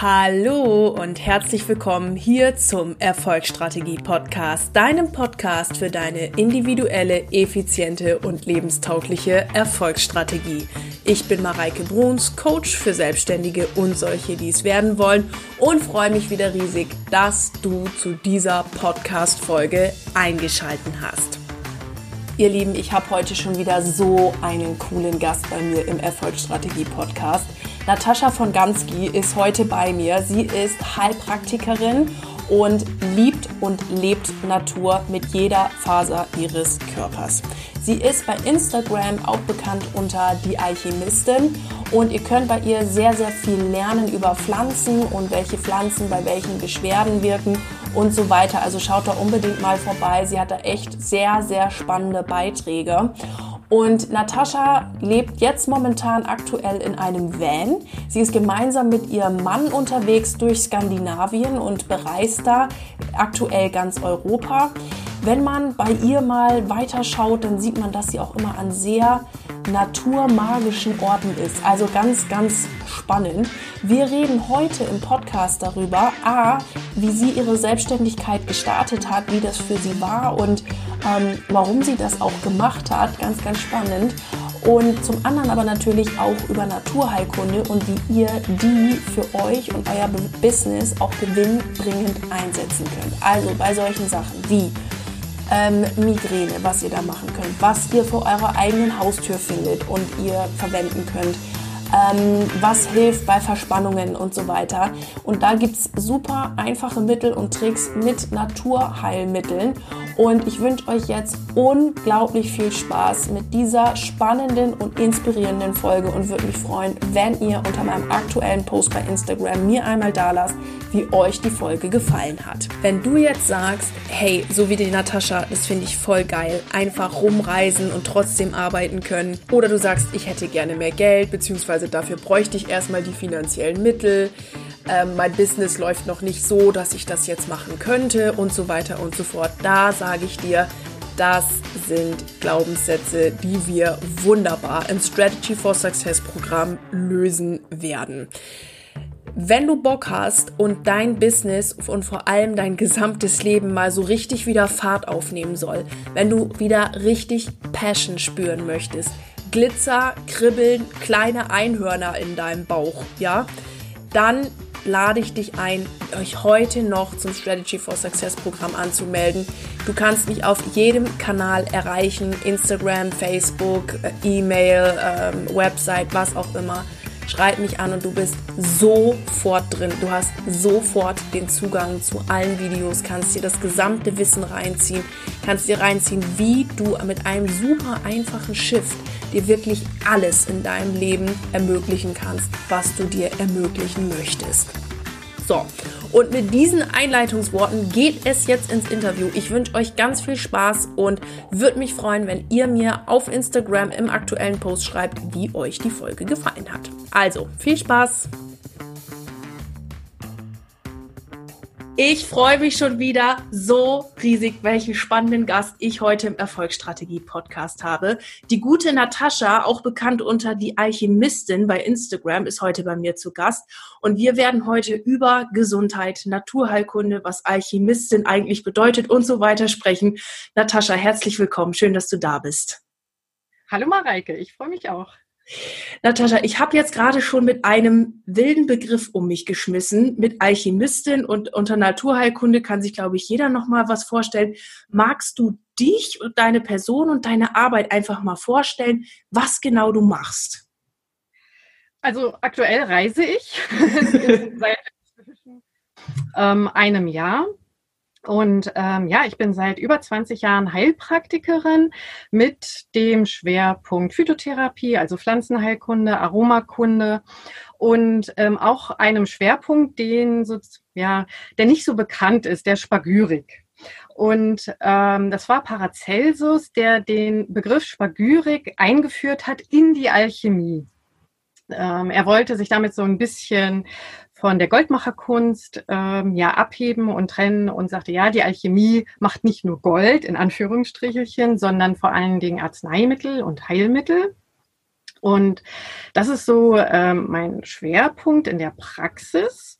Hallo und herzlich willkommen hier zum Erfolgsstrategie Podcast, deinem Podcast für deine individuelle, effiziente und lebenstaugliche Erfolgsstrategie. Ich bin Mareike Bruns, Coach für Selbstständige und solche, die es werden wollen und freue mich wieder riesig, dass du zu dieser Podcast-Folge eingeschalten hast. Ihr Lieben, ich habe heute schon wieder so einen coolen Gast bei mir im Erfolgsstrategie Podcast. Natascha von Gansky ist heute bei mir. Sie ist Heilpraktikerin und liebt und lebt Natur mit jeder Faser ihres Körpers. Sie ist bei Instagram auch bekannt unter die Alchemistin und ihr könnt bei ihr sehr, sehr viel lernen über Pflanzen und welche Pflanzen bei welchen Beschwerden wirken und so weiter. Also schaut da unbedingt mal vorbei. Sie hat da echt sehr, sehr spannende Beiträge. Und Natascha lebt jetzt momentan aktuell in einem Van. Sie ist gemeinsam mit ihrem Mann unterwegs durch Skandinavien und bereist da aktuell ganz Europa. Wenn man bei ihr mal weiterschaut, dann sieht man, dass sie auch immer an sehr naturmagischen Orten ist. Also ganz, ganz spannend. Wir reden heute im Podcast darüber, a, wie sie ihre Selbstständigkeit gestartet hat, wie das für sie war und ähm, warum sie das auch gemacht hat. Ganz, ganz spannend. Und zum anderen aber natürlich auch über Naturheilkunde und wie ihr die für euch und euer Business auch gewinnbringend einsetzen könnt. Also bei solchen Sachen wie ähm, Migräne, was ihr da machen könnt, was ihr vor eurer eigenen Haustür findet und ihr verwenden könnt ähm, was hilft bei Verspannungen und so weiter. Und da gibt es super einfache Mittel und Tricks mit Naturheilmitteln. Und ich wünsche euch jetzt unglaublich viel Spaß mit dieser spannenden und inspirierenden Folge und würde mich freuen, wenn ihr unter meinem aktuellen Post bei Instagram mir einmal da lasst, wie euch die Folge gefallen hat. Wenn du jetzt sagst, hey, so wie die Natascha, das finde ich voll geil, einfach rumreisen und trotzdem arbeiten können. Oder du sagst, ich hätte gerne mehr Geld, beziehungsweise dafür bräuchte ich erstmal die finanziellen Mittel. Ähm, mein Business läuft noch nicht so, dass ich das jetzt machen könnte und so weiter und so fort. Da sage ich dir, das sind Glaubenssätze, die wir wunderbar im Strategy for Success Programm lösen werden. Wenn du Bock hast und dein Business und vor allem dein gesamtes Leben mal so richtig wieder Fahrt aufnehmen soll, wenn du wieder richtig Passion spüren möchtest, Glitzer, Kribbeln, kleine Einhörner in deinem Bauch, ja, dann lade ich dich ein, euch heute noch zum Strategy for Success Programm anzumelden. Du kannst mich auf jedem Kanal erreichen, Instagram, Facebook, äh, E-Mail, ähm, Website, was auch immer schreib mich an und du bist sofort drin. Du hast sofort den Zugang zu allen Videos, kannst dir das gesamte Wissen reinziehen, kannst dir reinziehen, wie du mit einem super einfachen Shift dir wirklich alles in deinem Leben ermöglichen kannst, was du dir ermöglichen möchtest. So, und mit diesen Einleitungsworten geht es jetzt ins Interview. Ich wünsche euch ganz viel Spaß und würde mich freuen, wenn ihr mir auf Instagram im aktuellen Post schreibt, wie euch die Folge gefallen hat. Also, viel Spaß! Ich freue mich schon wieder so riesig, welchen spannenden Gast ich heute im Erfolgsstrategie-Podcast habe. Die gute Natascha, auch bekannt unter die Alchemistin bei Instagram, ist heute bei mir zu Gast. Und wir werden heute über Gesundheit, Naturheilkunde, was Alchemistin eigentlich bedeutet und so weiter sprechen. Natascha, herzlich willkommen. Schön, dass du da bist. Hallo Mareike, ich freue mich auch. Natascha, ich habe jetzt gerade schon mit einem wilden Begriff um mich geschmissen, mit Alchemistin und unter Naturheilkunde kann sich, glaube ich, jeder noch mal was vorstellen. Magst du dich und deine Person und deine Arbeit einfach mal vorstellen, was genau du machst? Also aktuell reise ich seit ähm, einem Jahr und ähm, ja, ich bin seit über 20 Jahren Heilpraktikerin mit dem Schwerpunkt Phytotherapie, also Pflanzenheilkunde, Aromakunde und ähm, auch einem Schwerpunkt, den so, ja, der nicht so bekannt ist, der Spagyrik. Und ähm, das war Paracelsus, der den Begriff Spagyrik eingeführt hat in die Alchemie. Ähm, er wollte sich damit so ein bisschen von der Goldmacherkunst ähm, ja abheben und trennen und sagte, ja, die Alchemie macht nicht nur Gold in Anführungsstrichelchen, sondern vor allen Dingen Arzneimittel und Heilmittel. Und das ist so ähm, mein Schwerpunkt in der Praxis.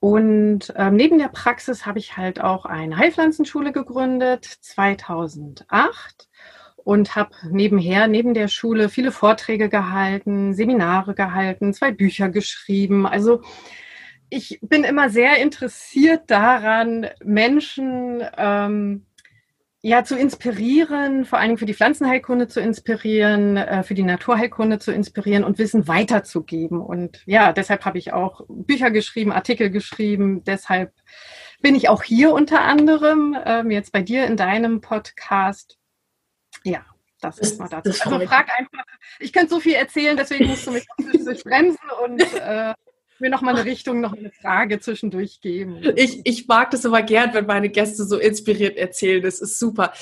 Und ähm, neben der Praxis habe ich halt auch eine Heilpflanzenschule gegründet, 2008 und habe nebenher, neben der Schule, viele Vorträge gehalten, Seminare gehalten, zwei Bücher geschrieben. Also ich bin immer sehr interessiert daran, Menschen ähm, ja, zu inspirieren, vor allem für die Pflanzenheilkunde zu inspirieren, äh, für die Naturheilkunde zu inspirieren und Wissen weiterzugeben. Und ja, deshalb habe ich auch Bücher geschrieben, Artikel geschrieben. Deshalb bin ich auch hier unter anderem, ähm, jetzt bei dir in deinem Podcast. Ja, das ist mal dazu. Also frag einfach, ich könnte so viel erzählen, deswegen musst du mich bremsen und äh, mir noch mal eine Richtung, noch eine Frage zwischendurch geben. Ich, ich mag das immer gern, wenn meine Gäste so inspiriert erzählen. Das ist super.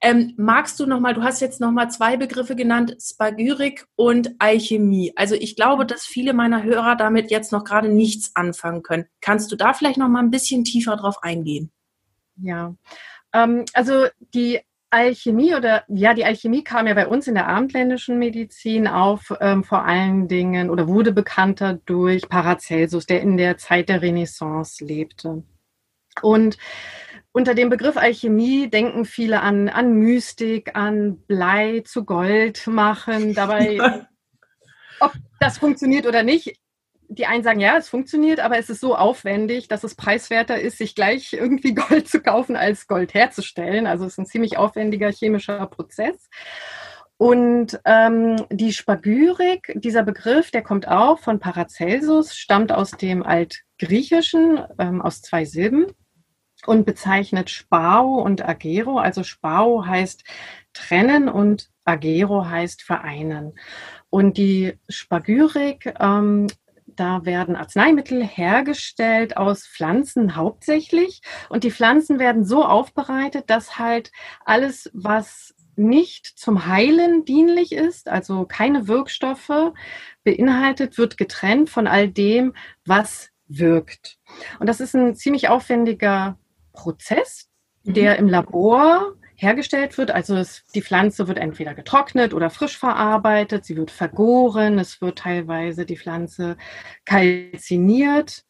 Ähm, magst du noch mal, du hast jetzt noch mal zwei Begriffe genannt, Spagyrik und Alchemie. Also ich glaube, dass viele meiner Hörer damit jetzt noch gerade nichts anfangen können. Kannst du da vielleicht noch mal ein bisschen tiefer drauf eingehen? Ja, ähm, also die Alchemie oder ja, die Alchemie kam ja bei uns in der abendländischen Medizin auf, ähm, vor allen Dingen oder wurde bekannter durch Paracelsus, der in der Zeit der Renaissance lebte. Und unter dem Begriff Alchemie denken viele an, an Mystik, an Blei zu Gold machen. Dabei, ob das funktioniert oder nicht, die einen sagen, ja, es funktioniert, aber es ist so aufwendig, dass es preiswerter ist, sich gleich irgendwie Gold zu kaufen, als Gold herzustellen. Also es ist ein ziemlich aufwendiger chemischer Prozess. Und ähm, die Spagyrik, dieser Begriff, der kommt auch von Paracelsus, stammt aus dem Altgriechischen, ähm, aus zwei Silben und bezeichnet Spao und Agero. Also Spao heißt trennen und Agero heißt vereinen. Und die Spagyrik ähm, da werden Arzneimittel hergestellt aus Pflanzen hauptsächlich. Und die Pflanzen werden so aufbereitet, dass halt alles, was nicht zum Heilen dienlich ist, also keine Wirkstoffe beinhaltet, wird getrennt von all dem, was wirkt. Und das ist ein ziemlich aufwendiger Prozess, der mhm. im Labor hergestellt wird. Also es, die Pflanze wird entweder getrocknet oder frisch verarbeitet, sie wird vergoren, es wird teilweise die Pflanze kalziniert,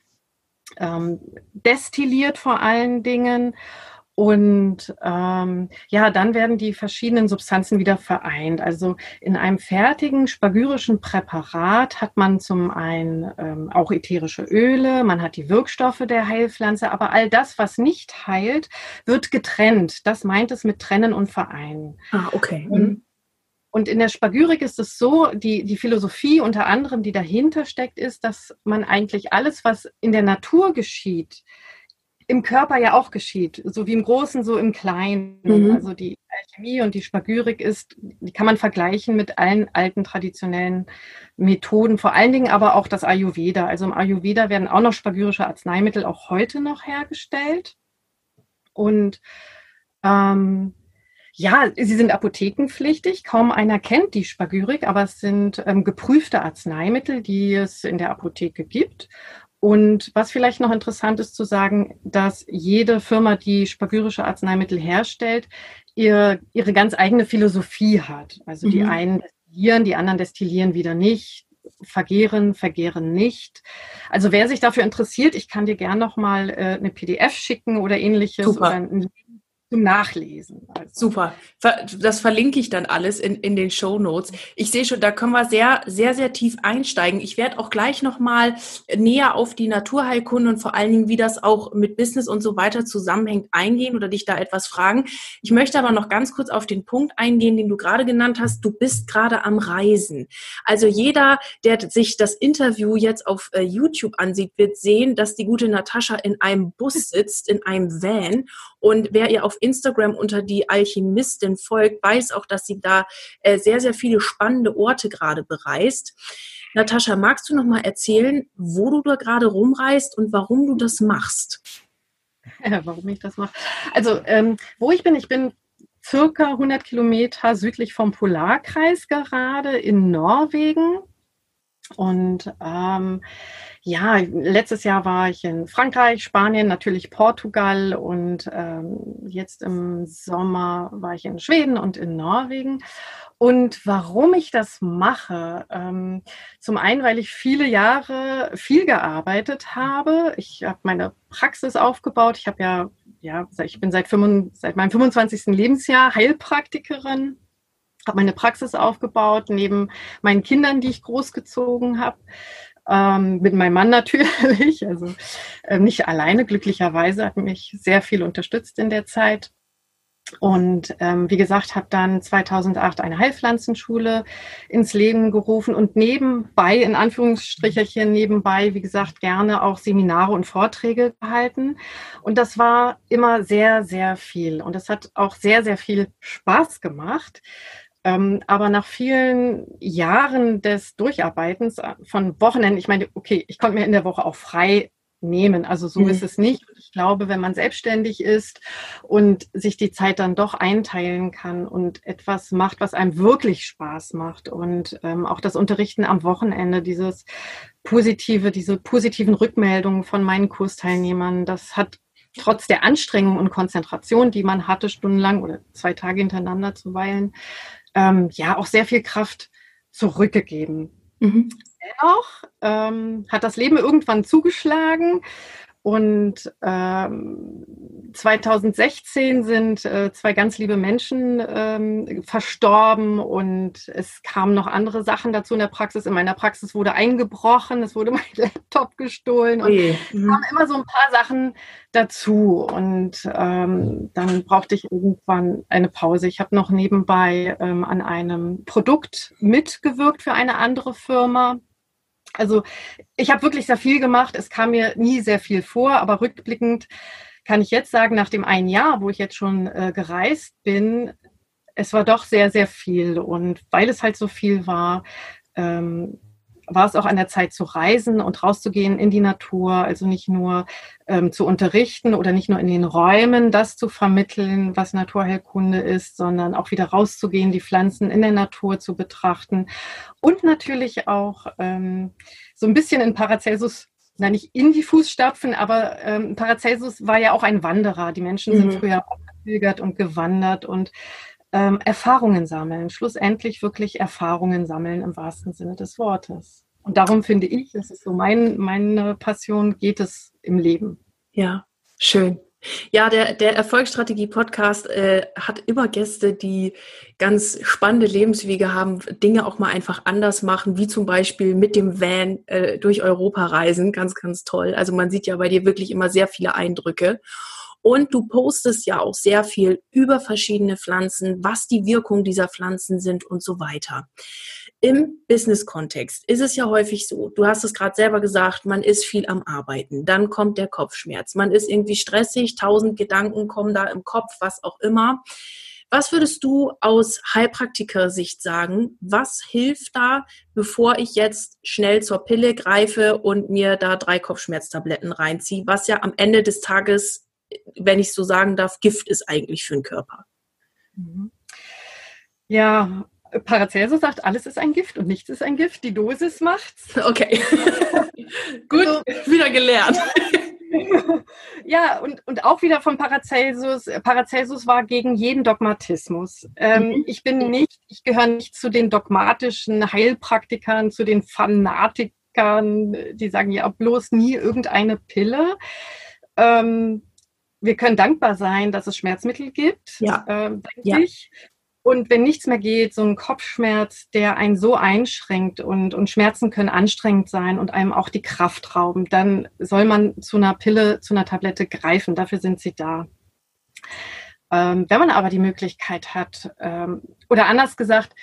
ähm, destilliert vor allen Dingen und ähm, ja, dann werden die verschiedenen Substanzen wieder vereint. Also in einem fertigen spagyrischen Präparat hat man zum einen ähm, auch ätherische Öle, man hat die Wirkstoffe der Heilpflanze, aber all das, was nicht heilt, wird getrennt. Das meint es mit trennen und vereinen. Ah, okay. Mhm. Und in der Spagyrik ist es so, die, die Philosophie unter anderem, die dahinter steckt, ist, dass man eigentlich alles, was in der Natur geschieht, im Körper ja auch geschieht, so wie im Großen, so im Kleinen. Mhm. Also die Alchemie und die Spagyrik ist, die kann man vergleichen mit allen alten traditionellen Methoden, vor allen Dingen aber auch das Ayurveda. Also im Ayurveda werden auch noch spagyrische Arzneimittel auch heute noch hergestellt. Und ähm, ja, sie sind apothekenpflichtig. Kaum einer kennt die Spagyrik, aber es sind ähm, geprüfte Arzneimittel, die es in der Apotheke gibt. Und was vielleicht noch interessant ist zu sagen, dass jede Firma, die spagyrische Arzneimittel herstellt, ihr, ihre ganz eigene Philosophie hat. Also die mhm. einen destillieren, die anderen destillieren wieder nicht, vergehren, vergehren nicht. Also wer sich dafür interessiert, ich kann dir gern noch mal äh, eine PDF schicken oder ähnliches Super. oder ein zum Nachlesen. Also. Super. Das verlinke ich dann alles in, in den Show Notes. Ich sehe schon, da können wir sehr, sehr, sehr tief einsteigen. Ich werde auch gleich nochmal näher auf die Naturheilkunde und vor allen Dingen, wie das auch mit Business und so weiter zusammenhängt, eingehen oder dich da etwas fragen. Ich möchte aber noch ganz kurz auf den Punkt eingehen, den du gerade genannt hast. Du bist gerade am Reisen. Also jeder, der sich das Interview jetzt auf äh, YouTube ansieht, wird sehen, dass die gute Natascha in einem Bus sitzt, in einem Van und wer ihr auf Instagram unter die Alchemistin folgt, weiß auch, dass sie da äh, sehr, sehr viele spannende Orte gerade bereist. Natascha, magst du noch mal erzählen, wo du da gerade rumreist und warum du das machst? Ja, warum ich das mache? Also, ähm, wo ich bin, ich bin circa 100 Kilometer südlich vom Polarkreis gerade in Norwegen. Und ähm, ja, letztes Jahr war ich in Frankreich, Spanien, natürlich Portugal und ähm, jetzt im Sommer war ich in Schweden und in Norwegen. Und warum ich das mache, ähm, zum einen, weil ich viele Jahre viel gearbeitet habe. Ich habe meine Praxis aufgebaut. Ich habe ja, ja, ich bin seit, 25, seit meinem 25. Lebensjahr Heilpraktikerin, habe meine Praxis aufgebaut neben meinen Kindern, die ich großgezogen habe. Ähm, mit meinem Mann natürlich, also äh, nicht alleine, glücklicherweise hat mich sehr viel unterstützt in der Zeit. Und ähm, wie gesagt, habe dann 2008 eine Heilpflanzenschule ins Leben gerufen und nebenbei, in Anführungsstricherchen nebenbei, wie gesagt, gerne auch Seminare und Vorträge gehalten. Und das war immer sehr, sehr viel. Und es hat auch sehr, sehr viel Spaß gemacht. Ähm, aber nach vielen Jahren des Durcharbeitens äh, von Wochenenden, ich meine, okay, ich konnte mir in der Woche auch frei nehmen. Also so mhm. ist es nicht. Ich glaube, wenn man selbstständig ist und sich die Zeit dann doch einteilen kann und etwas macht, was einem wirklich Spaß macht und ähm, auch das Unterrichten am Wochenende, dieses positive, diese positiven Rückmeldungen von meinen Kursteilnehmern, das hat trotz der Anstrengung und Konzentration, die man hatte, stundenlang oder zwei Tage hintereinander zuweilen, ähm, ja auch sehr viel Kraft zurückgegeben. Mhm. Dennoch ähm, hat das Leben irgendwann zugeschlagen und ähm, 2016 sind äh, zwei ganz liebe Menschen ähm, verstorben und es kamen noch andere Sachen dazu in der Praxis. In meiner Praxis wurde eingebrochen, es wurde mein Laptop gestohlen und es mhm. kamen immer so ein paar Sachen dazu. Und ähm, dann brauchte ich irgendwann eine Pause. Ich habe noch nebenbei ähm, an einem Produkt mitgewirkt für eine andere Firma also ich habe wirklich sehr viel gemacht. Es kam mir nie sehr viel vor, aber rückblickend kann ich jetzt sagen, nach dem einen Jahr, wo ich jetzt schon äh, gereist bin, es war doch sehr, sehr viel. Und weil es halt so viel war, ähm, war es auch an der Zeit zu reisen und rauszugehen in die Natur, also nicht nur ähm, zu unterrichten oder nicht nur in den Räumen das zu vermitteln, was Naturheilkunde ist, sondern auch wieder rauszugehen, die Pflanzen in der Natur zu betrachten und natürlich auch ähm, so ein bisschen in Paracelsus na nicht in die Fußstapfen, aber ähm, Paracelsus war ja auch ein Wanderer. Die Menschen sind mhm. früher auch und gewandert und ähm, Erfahrungen sammeln, schlussendlich wirklich Erfahrungen sammeln im wahrsten Sinne des Wortes. Und darum finde ich, das ist so mein, meine Passion, geht es im Leben. Ja, schön. Ja, der, der Erfolgsstrategie-Podcast äh, hat immer Gäste, die ganz spannende Lebenswege haben, Dinge auch mal einfach anders machen, wie zum Beispiel mit dem Van äh, durch Europa reisen. Ganz, ganz toll. Also man sieht ja bei dir wirklich immer sehr viele Eindrücke. Und du postest ja auch sehr viel über verschiedene Pflanzen, was die Wirkung dieser Pflanzen sind und so weiter. Im Business-Kontext ist es ja häufig so, du hast es gerade selber gesagt, man ist viel am Arbeiten, dann kommt der Kopfschmerz, man ist irgendwie stressig, tausend Gedanken kommen da im Kopf, was auch immer. Was würdest du aus Heilpraktiker-Sicht sagen? Was hilft da, bevor ich jetzt schnell zur Pille greife und mir da drei Kopfschmerztabletten reinziehe, was ja am Ende des Tages wenn ich so sagen darf, Gift ist eigentlich für den Körper. Mhm. Ja, Paracelsus sagt, alles ist ein Gift und nichts ist ein Gift. Die Dosis macht's. Okay. Gut, also, wieder gelernt. ja, und, und auch wieder von Paracelsus. Paracelsus war gegen jeden Dogmatismus. Ähm, mhm. Ich bin nicht, ich gehöre nicht zu den dogmatischen Heilpraktikern, zu den Fanatikern, die sagen ja bloß nie irgendeine Pille. Ähm, wir können dankbar sein, dass es Schmerzmittel gibt, ja. äh, denke ja. ich. Und wenn nichts mehr geht, so ein Kopfschmerz, der einen so einschränkt und, und Schmerzen können anstrengend sein und einem auch die Kraft rauben, dann soll man zu einer Pille, zu einer Tablette greifen. Dafür sind sie da. Ähm, wenn man aber die Möglichkeit hat, ähm, oder anders gesagt,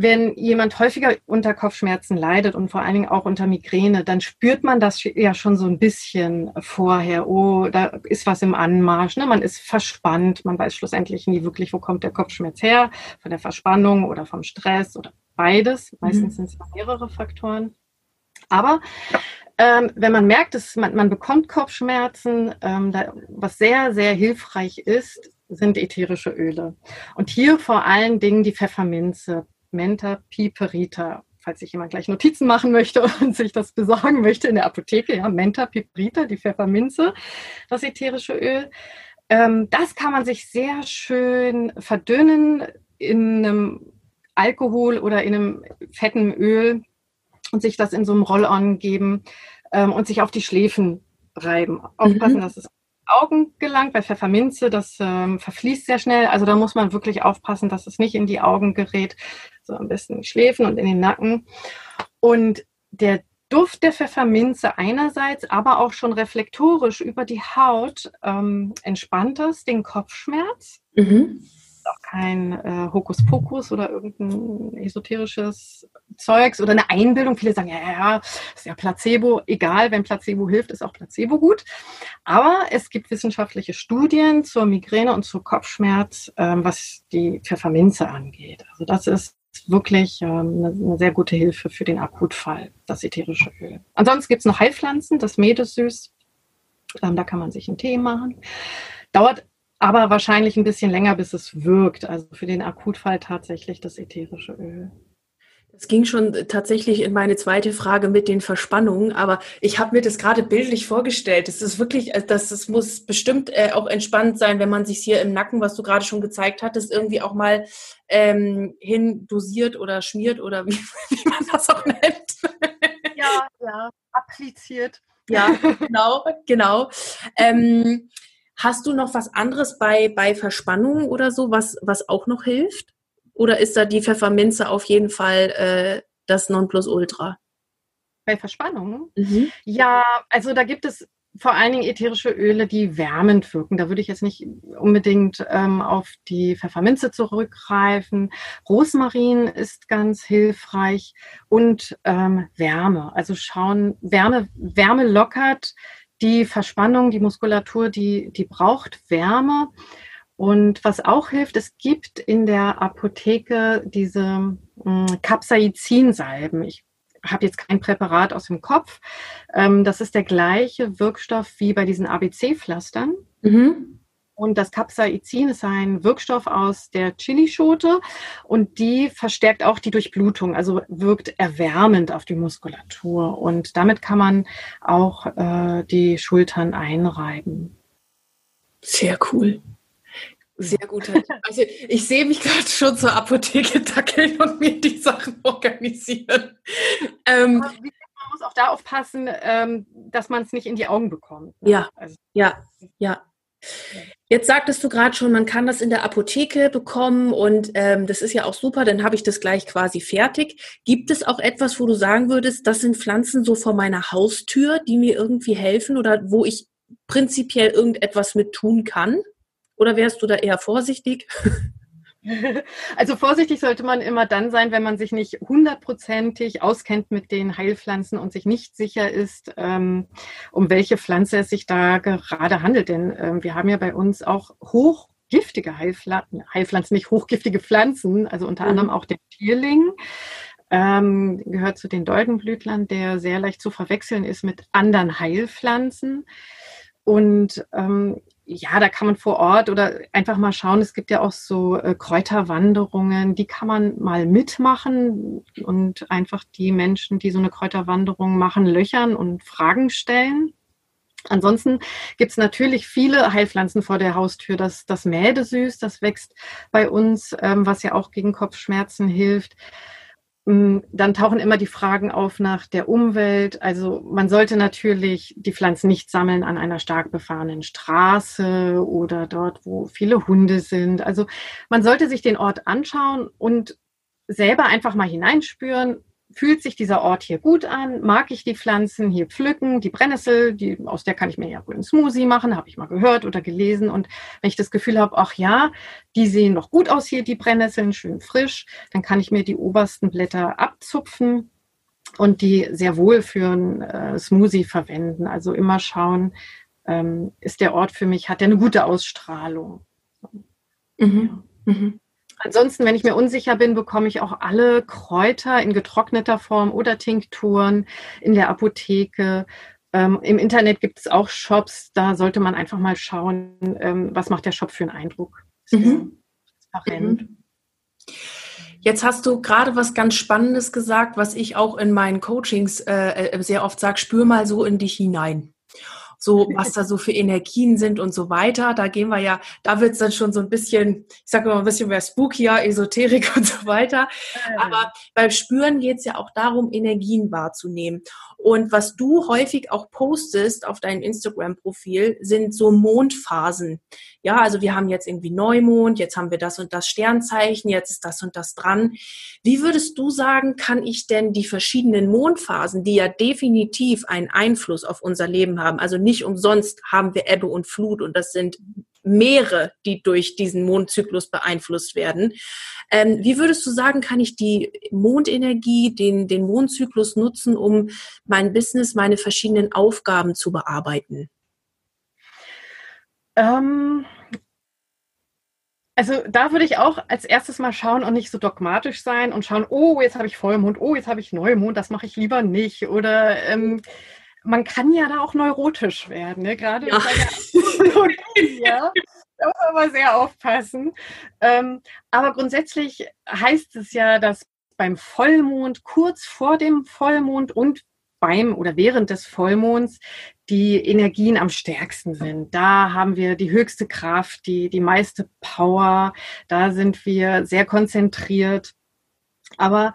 wenn jemand häufiger unter Kopfschmerzen leidet und vor allen Dingen auch unter Migräne, dann spürt man das ja schon so ein bisschen vorher. Oh, da ist was im Anmarsch. Ne? Man ist verspannt. Man weiß schlussendlich nie wirklich, wo kommt der Kopfschmerz her. Von der Verspannung oder vom Stress oder beides. Meistens mhm. sind es mehrere Faktoren. Aber ähm, wenn man merkt, dass man, man bekommt Kopfschmerzen, ähm, da, was sehr, sehr hilfreich ist, sind ätherische Öle. Und hier vor allen Dingen die Pfefferminze, Menta piperita, falls sich jemand gleich Notizen machen möchte und sich das besorgen möchte in der Apotheke, ja, Menta Piprita, die Pfefferminze, das ätherische Öl. Ähm, das kann man sich sehr schön verdünnen in einem Alkohol oder in einem fetten Öl und sich das in so einem Roll-on geben ähm, und sich auf die Schläfen reiben. Aufpassen, mhm. dass es Augen gelangt. Bei Pfefferminze, das ähm, verfließt sehr schnell. Also da muss man wirklich aufpassen, dass es nicht in die Augen gerät. So am besten in die Schläfen und in den Nacken. Und der Duft der Pfefferminze einerseits, aber auch schon reflektorisch über die Haut ähm, entspannt es den Kopfschmerz. Mhm auch kein äh, Hokuspokus oder irgendein esoterisches Zeugs oder eine Einbildung. Viele sagen, ja, ja, ja, ist ja Placebo. Egal, wenn Placebo hilft, ist auch Placebo gut. Aber es gibt wissenschaftliche Studien zur Migräne und zu Kopfschmerz, ähm, was die Pfefferminze angeht. Also das ist wirklich ähm, eine, eine, sehr gute Hilfe für den Akutfall, das ätherische Öl. Ansonsten gibt es noch Heilpflanzen, das Meedesüß. Ähm, da kann man sich einen Tee machen. Dauert aber wahrscheinlich ein bisschen länger, bis es wirkt. Also für den Akutfall tatsächlich das ätherische Öl. Es ging schon tatsächlich in meine zweite Frage mit den Verspannungen, aber ich habe mir das gerade bildlich vorgestellt. Es ist wirklich, äh, das, es muss bestimmt äh, auch entspannt sein, wenn man sich hier im Nacken, was du gerade schon gezeigt hattest, irgendwie auch mal ähm, hin dosiert oder schmiert oder wie, wie man das auch nennt. Ja, ja, appliziert. Ja, genau, genau. Ähm, Hast du noch was anderes bei, bei Verspannungen oder so, was, was auch noch hilft? Oder ist da die Pfefferminze auf jeden Fall äh, das Nonplusultra? Bei Verspannungen? Mhm. Ja, also da gibt es vor allen Dingen ätherische Öle, die wärmend wirken. Da würde ich jetzt nicht unbedingt ähm, auf die Pfefferminze zurückgreifen. Rosmarin ist ganz hilfreich und ähm, Wärme. Also schauen, Wärme, Wärme lockert die Verspannung, die Muskulatur, die, die braucht Wärme. Und was auch hilft, es gibt in der Apotheke diese hm, Capsaicin-Salben. Ich habe jetzt kein Präparat aus dem Kopf. Ähm, das ist der gleiche Wirkstoff wie bei diesen ABC-Pflastern. Mhm. Und das Capsaicin ist ein Wirkstoff aus der Chilischote und die verstärkt auch die Durchblutung, also wirkt erwärmend auf die Muskulatur. Und damit kann man auch äh, die Schultern einreiben. Sehr cool. Sehr gut. Also ich sehe mich gerade schon zur Apotheke dackeln und mir die Sachen organisieren. Ähm, man muss auch da aufpassen, ähm, dass man es nicht in die Augen bekommt. Ne? Ja, also, ja, ja. Jetzt sagtest du gerade schon, man kann das in der Apotheke bekommen und ähm, das ist ja auch super, dann habe ich das gleich quasi fertig. Gibt es auch etwas, wo du sagen würdest, das sind Pflanzen so vor meiner Haustür, die mir irgendwie helfen oder wo ich prinzipiell irgendetwas mit tun kann? Oder wärst du da eher vorsichtig? Also vorsichtig sollte man immer dann sein, wenn man sich nicht hundertprozentig auskennt mit den Heilpflanzen und sich nicht sicher ist, ähm, um welche Pflanze es sich da gerade handelt. Denn ähm, wir haben ja bei uns auch hochgiftige Heilpflanzen, Heilpflanzen, nicht hochgiftige Pflanzen, also unter mhm. anderem auch der Tierling. Ähm, gehört zu den Doldenblütlern, der sehr leicht zu verwechseln ist mit anderen Heilpflanzen. Und ähm, ja, da kann man vor Ort oder einfach mal schauen. Es gibt ja auch so äh, Kräuterwanderungen, die kann man mal mitmachen und einfach die Menschen, die so eine Kräuterwanderung machen, löchern und Fragen stellen. Ansonsten gibt es natürlich viele Heilpflanzen vor der Haustür. Das, das Mädesüß, das wächst bei uns, ähm, was ja auch gegen Kopfschmerzen hilft. Mm, dann tauchen immer die Fragen auf nach der Umwelt. Also man sollte natürlich die Pflanzen nicht sammeln an einer stark befahrenen Straße oder dort, wo viele Hunde sind. Also man sollte sich den Ort anschauen und selber einfach mal hineinspüren, fühlt sich dieser Ort hier gut an? Mag ich die Pflanzen hier pflücken? Die Brennnessel, die, aus der kann ich mir ja wohl einen Smoothie machen, habe ich mal gehört oder gelesen. Und wenn ich das Gefühl habe, ach ja, die sehen noch gut aus hier, die Brennnesseln, schön frisch, dann kann ich mir die obersten Blätter abzupfen und die sehr wohl für einen äh, Smoothie verwenden. Also immer schauen, ähm, ist der Ort für mich, hat der eine gute Ausstrahlung? Mhm. Ja. Mhm. Ansonsten, wenn ich mir unsicher bin, bekomme ich auch alle Kräuter in getrockneter Form oder Tinkturen in der Apotheke. Ähm, Im Internet gibt es auch Shops, da sollte man einfach mal schauen, ähm, was macht der Shop für einen Eindruck. Mhm. Transparent. Mhm. Jetzt hast du gerade was ganz Spannendes gesagt, was ich auch in meinen Coachings äh, äh sehr oft sage, spür mal so in dich hinein so was da so für Energien sind und so weiter. Da gehen wir ja, da wird es dann schon so ein bisschen, ich sage immer ein bisschen mehr spookier, Esoterik und so weiter. Aber beim Spüren geht es ja auch darum, Energien wahrzunehmen. Und was du häufig auch postest auf deinem Instagram-Profil, sind so Mondphasen. Ja, also wir haben jetzt irgendwie Neumond, jetzt haben wir das und das Sternzeichen, jetzt ist das und das dran. Wie würdest du sagen, kann ich denn die verschiedenen Mondphasen, die ja definitiv einen Einfluss auf unser Leben haben, also nicht umsonst haben wir Ebbe und Flut und das sind Meere, die durch diesen Mondzyklus beeinflusst werden. Ähm, wie würdest du sagen, kann ich die Mondenergie, den, den Mondzyklus nutzen, um mein Business, meine verschiedenen Aufgaben zu bearbeiten? Ähm, also da würde ich auch als erstes mal schauen und nicht so dogmatisch sein und schauen, oh, jetzt habe ich Vollmond, oh, jetzt habe ich Neumond, das mache ich lieber nicht. Oder ähm, man kann ja da auch neurotisch werden, ne? gerade ja. bei der Astrologie, ja. Da muss man aber sehr aufpassen. Ähm, aber grundsätzlich heißt es ja, dass beim Vollmond, kurz vor dem Vollmond und beim oder während des Vollmonds die Energien am stärksten sind. Da haben wir die höchste Kraft, die, die meiste Power. Da sind wir sehr konzentriert. Aber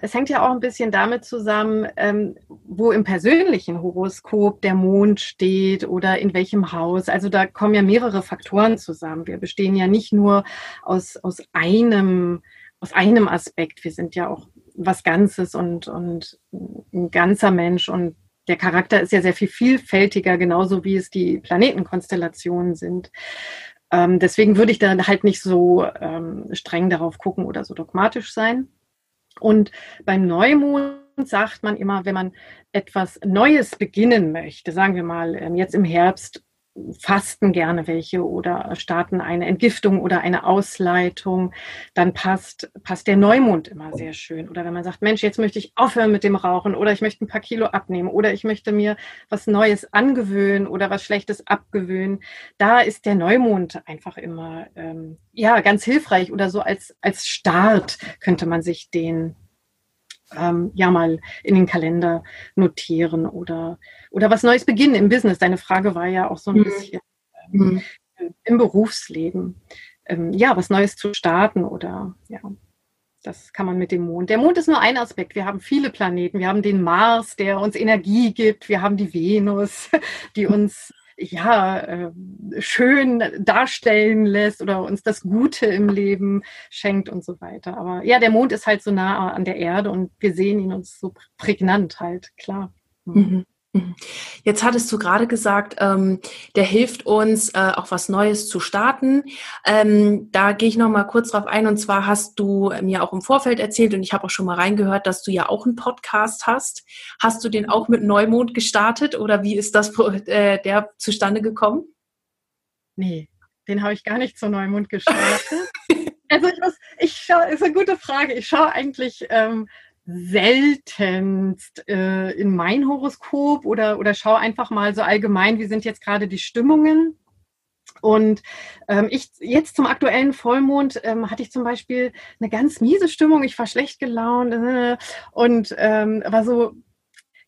es hängt ja auch ein bisschen damit zusammen, ähm, wo im persönlichen Horoskop der Mond steht oder in welchem Haus. Also da kommen ja mehrere Faktoren zusammen. Wir bestehen ja nicht nur aus, aus einem aus einem Aspekt. Wir sind ja auch was Ganzes und, und ein ganzer Mensch und der Charakter ist ja sehr viel vielfältiger, genauso wie es die Planetenkonstellationen sind. Ähm, deswegen würde ich da halt nicht so ähm, streng darauf gucken oder so dogmatisch sein. Und beim Neumond sagt man immer, wenn man etwas Neues beginnen möchte, sagen wir mal ähm, jetzt im Herbst, fasten gerne welche oder starten eine Entgiftung oder eine Ausleitung, dann passt, passt der Neumond immer sehr schön. Oder wenn man sagt, Mensch, jetzt möchte ich aufhören mit dem Rauchen oder ich möchte ein paar Kilo abnehmen oder ich möchte mir was Neues angewöhnen oder was Schlechtes abgewöhnen, da ist der Neumond einfach immer ähm, ja ganz hilfreich oder so als, als Start könnte man sich den ähm, ja mal in den Kalender notieren oder, oder was Neues beginnen im Business. Deine Frage war ja auch so ein mhm. bisschen ähm, mhm. im Berufsleben. Ähm, ja, was Neues zu starten oder ja. Das kann man mit dem Mond. Der Mond ist nur ein Aspekt. Wir haben viele Planeten. Wir haben den Mars, der uns Energie gibt. Wir haben die Venus, die uns ja, äh, schön darstellen lässt oder uns das Gute im Leben schenkt und so weiter. Aber ja, der Mond ist halt so nah an der Erde und wir sehen ihn uns so prägnant halt, klar. Mhm. Mhm. Jetzt hattest du gerade gesagt, ähm, der hilft uns, äh, auch was Neues zu starten. Ähm, da gehe ich noch mal kurz drauf ein. Und zwar hast du mir auch im Vorfeld erzählt und ich habe auch schon mal reingehört, dass du ja auch einen Podcast hast. Hast du den auch mit Neumond gestartet oder wie ist das äh, der zustande gekommen? Nee, den habe ich gar nicht zu Neumond gestartet. also ich muss, ich schaue, ist eine gute Frage. Ich schaue eigentlich ähm, seltenst äh, in mein Horoskop oder, oder schau einfach mal so allgemein, wie sind jetzt gerade die Stimmungen. Und ähm, ich jetzt zum aktuellen Vollmond ähm, hatte ich zum Beispiel eine ganz miese Stimmung. Ich war schlecht gelaunt äh, und ähm, war so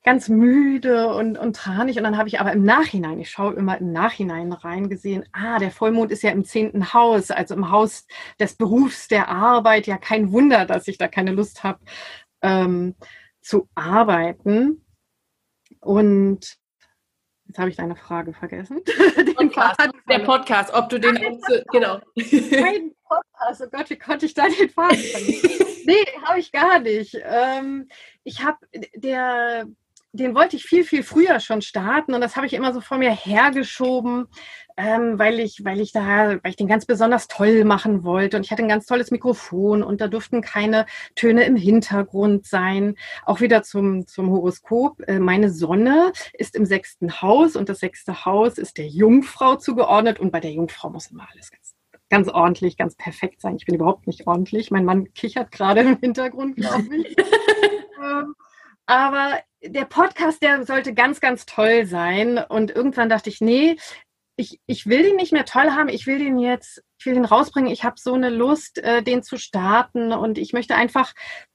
ganz müde und, und tranig. Und dann habe ich aber im Nachhinein, ich schaue immer im Nachhinein reingesehen, ah, der Vollmond ist ja im zehnten Haus, also im Haus des Berufs, der Arbeit. Ja, kein Wunder, dass ich da keine Lust habe, ähm, zu arbeiten. Und jetzt habe ich deine Frage vergessen. Podcast, der Podcast, ob du den genau. Mein Podcast, oh Gott, wie konnte ich da den Faden vergessen? nee, habe ich gar nicht. Ähm, ich habe der den wollte ich viel, viel früher schon starten und das habe ich immer so vor mir hergeschoben, ähm, weil ich, weil ich da, weil ich den ganz besonders toll machen wollte und ich hatte ein ganz tolles Mikrofon und da durften keine Töne im Hintergrund sein. Auch wieder zum, zum Horoskop. Äh, meine Sonne ist im sechsten Haus und das sechste Haus ist der Jungfrau zugeordnet und bei der Jungfrau muss immer alles ganz ganz ordentlich, ganz perfekt sein. Ich bin überhaupt nicht ordentlich. Mein Mann kichert gerade im Hintergrund, glaube ich. ähm, aber der Podcast, der sollte ganz, ganz toll sein. Und irgendwann dachte ich, nee, ich, ich will den nicht mehr toll haben, ich will den jetzt ich will den rausbringen, ich habe so eine Lust, äh, den zu starten und ich möchte einfach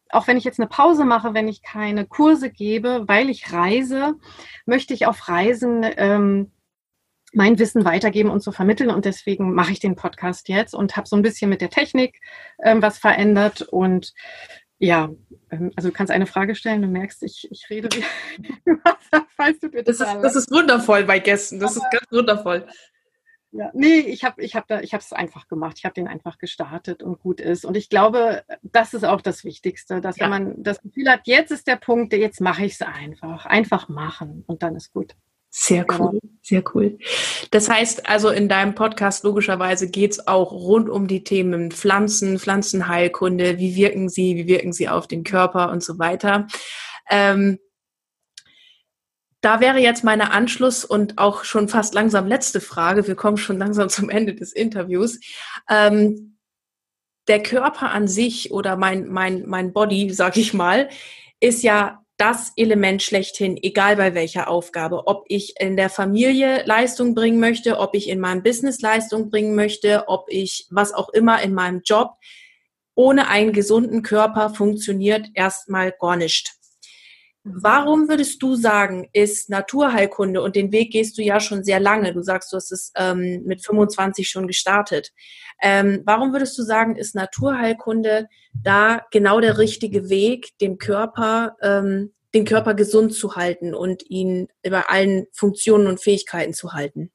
auch wenn ich jetzt eine Pause mache, wenn ich keine Kurse gebe, weil ich reise, möchte ich auf Reisen ähm, mein Wissen weitergeben und so vermitteln. Und deswegen mache ich den Podcast jetzt und habe so ein bisschen mit der Technik ähm, was verändert. Und ja, ähm, also du kannst eine Frage stellen, du merkst, ich, ich rede wie falls du das, ist, das ist wundervoll bei Gästen, das ist ganz wundervoll. Ja, nee, ich habe ich hab da, ich habe es einfach gemacht. Ich habe den einfach gestartet und gut ist. Und ich glaube, das ist auch das Wichtigste, dass ja. wenn man das Gefühl hat, jetzt ist der Punkt, jetzt mache ich es einfach. Einfach machen und dann ist gut. Sehr cool, sehr cool. Das heißt also, in deinem Podcast logischerweise geht es auch rund um die Themen Pflanzen, Pflanzenheilkunde, wie wirken sie, wie wirken sie auf den Körper und so weiter. Ähm, da wäre jetzt meine Anschluss und auch schon fast langsam letzte Frage. Wir kommen schon langsam zum Ende des Interviews. Ähm, der Körper an sich oder mein, mein, mein Body, sag ich mal, ist ja das Element schlechthin, egal bei welcher Aufgabe. Ob ich in der Familie Leistung bringen möchte, ob ich in meinem Business Leistung bringen möchte, ob ich was auch immer in meinem Job. Ohne einen gesunden Körper funktioniert erstmal gar nicht. Warum würdest du sagen, ist Naturheilkunde und den Weg gehst du ja schon sehr lange, du sagst, du hast es ähm, mit 25 schon gestartet. Ähm, warum würdest du sagen, ist Naturheilkunde da genau der richtige Weg, dem Körper, ähm, den Körper gesund zu halten und ihn über allen Funktionen und Fähigkeiten zu halten?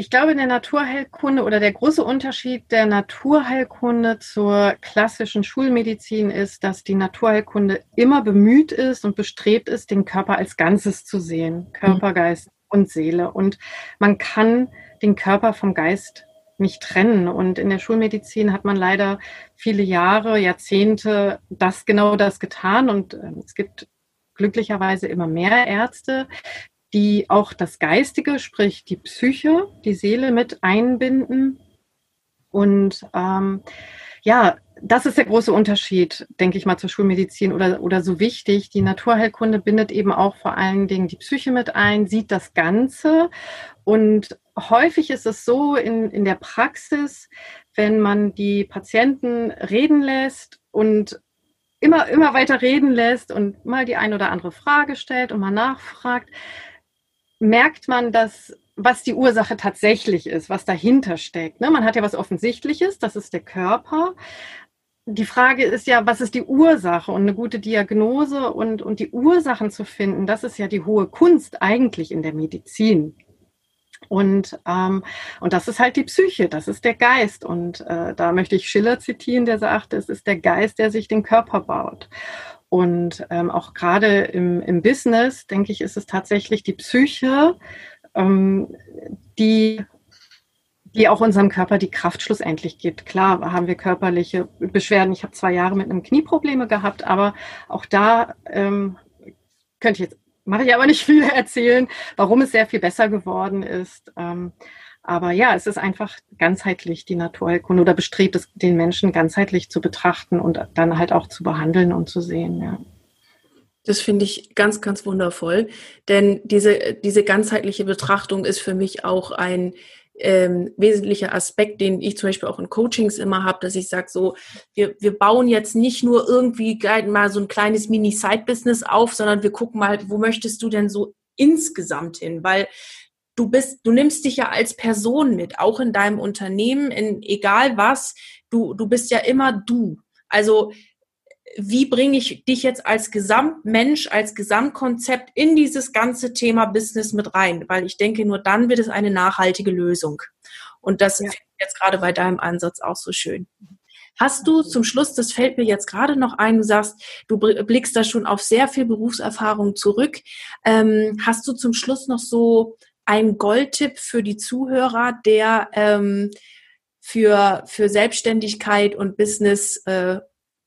Ich glaube, in der Naturheilkunde oder der große Unterschied der Naturheilkunde zur klassischen Schulmedizin ist, dass die Naturheilkunde immer bemüht ist und bestrebt ist, den Körper als Ganzes zu sehen. Körper, mhm. Geist und Seele. Und man kann den Körper vom Geist nicht trennen. Und in der Schulmedizin hat man leider viele Jahre, Jahrzehnte das genau das getan. Und äh, es gibt glücklicherweise immer mehr Ärzte, die auch das Geistige, sprich die Psyche, die Seele mit einbinden. Und ähm, ja, das ist der große Unterschied, denke ich mal, zur Schulmedizin oder, oder so wichtig. Die Naturheilkunde bindet eben auch vor allen Dingen die Psyche mit ein, sieht das Ganze. Und häufig ist es so in, in der Praxis, wenn man die Patienten reden lässt und immer, immer weiter reden lässt und mal die ein oder andere Frage stellt und mal nachfragt, merkt man, dass was die Ursache tatsächlich ist, was dahinter steckt. Ne? Man hat ja was Offensichtliches, das ist der Körper. Die Frage ist ja, was ist die Ursache und eine gute Diagnose und, und die Ursachen zu finden, das ist ja die hohe Kunst eigentlich in der Medizin. Und, ähm, und das ist halt die Psyche, das ist der Geist. Und äh, da möchte ich Schiller zitieren, der sagte, es ist der Geist, der sich den Körper baut. Und ähm, auch gerade im, im Business, denke ich, ist es tatsächlich die Psyche, ähm, die, die auch unserem Körper die Kraft schlussendlich gibt. Klar haben wir körperliche Beschwerden. Ich habe zwei Jahre mit einem Knieprobleme gehabt, aber auch da ähm, könnte ich jetzt, mache ich aber nicht viel erzählen, warum es sehr viel besser geworden ist. Ähm, aber ja, es ist einfach ganzheitlich die Naturheilkunde oder bestrebt es, den Menschen ganzheitlich zu betrachten und dann halt auch zu behandeln und zu sehen, ja. Das finde ich ganz, ganz wundervoll, denn diese, diese ganzheitliche Betrachtung ist für mich auch ein ähm, wesentlicher Aspekt, den ich zum Beispiel auch in Coachings immer habe, dass ich sage, so, wir, wir bauen jetzt nicht nur irgendwie mal so ein kleines Mini-Side-Business auf, sondern wir gucken mal, wo möchtest du denn so insgesamt hin? Weil du bist, du nimmst dich ja als Person mit, auch in deinem Unternehmen, in egal was, du, du bist ja immer du. Also wie bringe ich dich jetzt als Gesamtmensch, als Gesamtkonzept in dieses ganze Thema Business mit rein? Weil ich denke, nur dann wird es eine nachhaltige Lösung. Und das ja. finde ich jetzt gerade bei deinem Ansatz auch so schön. Hast du zum Schluss, das fällt mir jetzt gerade noch ein, du sagst, du blickst da schon auf sehr viel Berufserfahrung zurück. Ähm, hast du zum Schluss noch so ein Goldtipp für die Zuhörer, der ähm, für, für Selbstständigkeit und Business äh,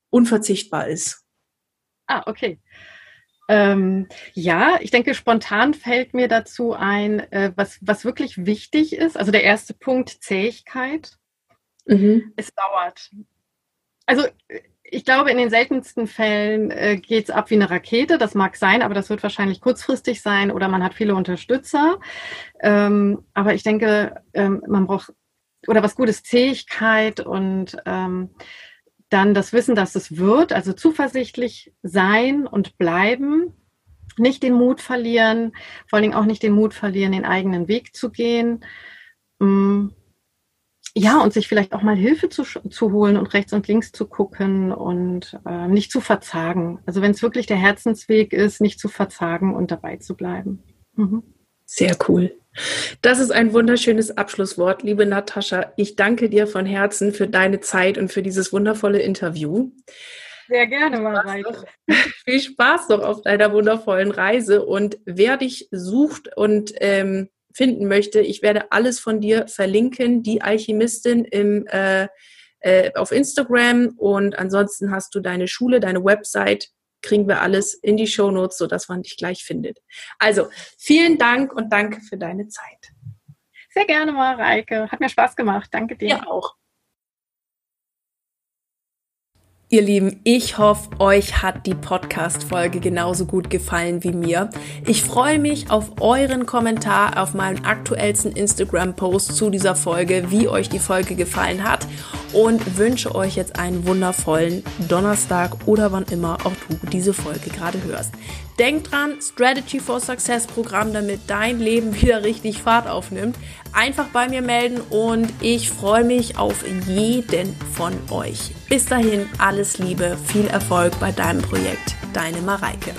unverzichtbar ist? Ah, okay. Ähm, ja, ich denke, spontan fällt mir dazu ein, äh, was, was wirklich wichtig ist. Also der erste Punkt, Zähigkeit. Mhm. Es dauert. Also ich glaube, in den seltensten Fällen äh, geht es ab wie eine Rakete. Das mag sein, aber das wird wahrscheinlich kurzfristig sein oder man hat viele Unterstützer. Ähm, aber ich denke, ähm, man braucht oder was Gutes Zähigkeit und ähm, dann das Wissen, dass es wird, also zuversichtlich sein und bleiben, nicht den Mut verlieren, vor Dingen auch nicht den Mut verlieren, den eigenen Weg zu gehen. Mm, ja, und sich vielleicht auch mal Hilfe zu, zu holen und rechts und links zu gucken und äh, nicht zu verzagen. Also wenn es wirklich der Herzensweg ist, nicht zu verzagen und dabei zu bleiben. Mhm. Sehr cool. Das ist ein wunderschönes Abschlusswort, liebe Natascha. Ich danke dir von Herzen für deine Zeit und für dieses wundervolle Interview. Sehr gerne, Mareike. Viel Spaß noch auf deiner wundervollen Reise. Und wer dich sucht und ähm, finden möchte, ich werde alles von dir verlinken, die Alchemistin im, äh, äh, auf Instagram und ansonsten hast du deine Schule, deine Website, kriegen wir alles in die Show Notes, sodass man dich gleich findet. Also vielen Dank und danke für deine Zeit. Sehr gerne, Mareike. Hat mir Spaß gemacht. Danke dir. Ja, auch. Ihr Lieben, ich hoffe, euch hat die Podcast-Folge genauso gut gefallen wie mir. Ich freue mich auf euren Kommentar auf meinem aktuellsten Instagram-Post zu dieser Folge, wie euch die Folge gefallen hat und wünsche euch jetzt einen wundervollen Donnerstag oder wann immer auch du diese Folge gerade hörst. Denk dran, Strategy for Success Programm, damit dein Leben wieder richtig Fahrt aufnimmt. Einfach bei mir melden und ich freue mich auf jeden von euch. Bis dahin, alles Liebe, viel Erfolg bei deinem Projekt. Deine Mareike.